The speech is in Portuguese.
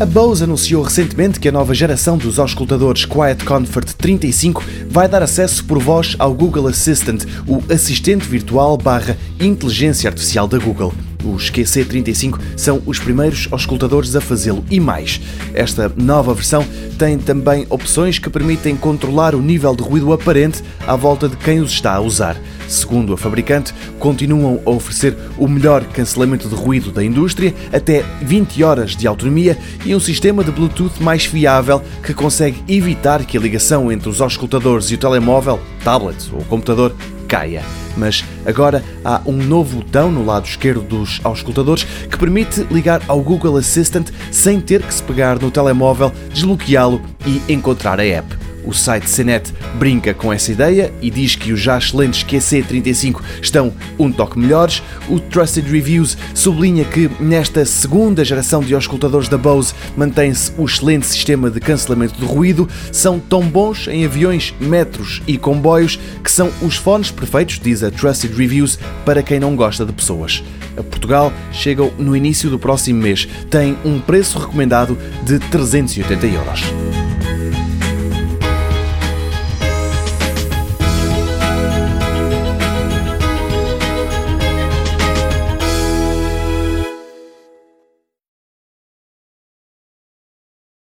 A Bose anunciou recentemente que a nova geração dos auscultadores Quiet Comfort 35 vai dar acesso por voz ao Google Assistant, o assistente virtual barra inteligência artificial da Google. Os QC35 são os primeiros auscultadores a fazê-lo e mais. Esta nova versão tem também opções que permitem controlar o nível de ruído aparente à volta de quem os está a usar. Segundo a fabricante, continuam a oferecer o melhor cancelamento de ruído da indústria, até 20 horas de autonomia e um sistema de Bluetooth mais fiável que consegue evitar que a ligação entre os auscultadores e o telemóvel, tablet ou computador caia. Mas agora há um novo botão no lado esquerdo dos auscultadores que permite ligar ao Google Assistant sem ter que se pegar no telemóvel, desbloqueá-lo e encontrar a app. O site CNET brinca com essa ideia e diz que os já excelentes QC35 estão um toque melhores. O Trusted Reviews sublinha que nesta segunda geração de auscultadores da Bose mantém-se o excelente sistema de cancelamento de ruído, são tão bons em aviões, metros e comboios que são os fones perfeitos, diz a Trusted Reviews, para quem não gosta de pessoas. A Portugal chegam no início do próximo mês. Tem um preço recomendado de 380 euros.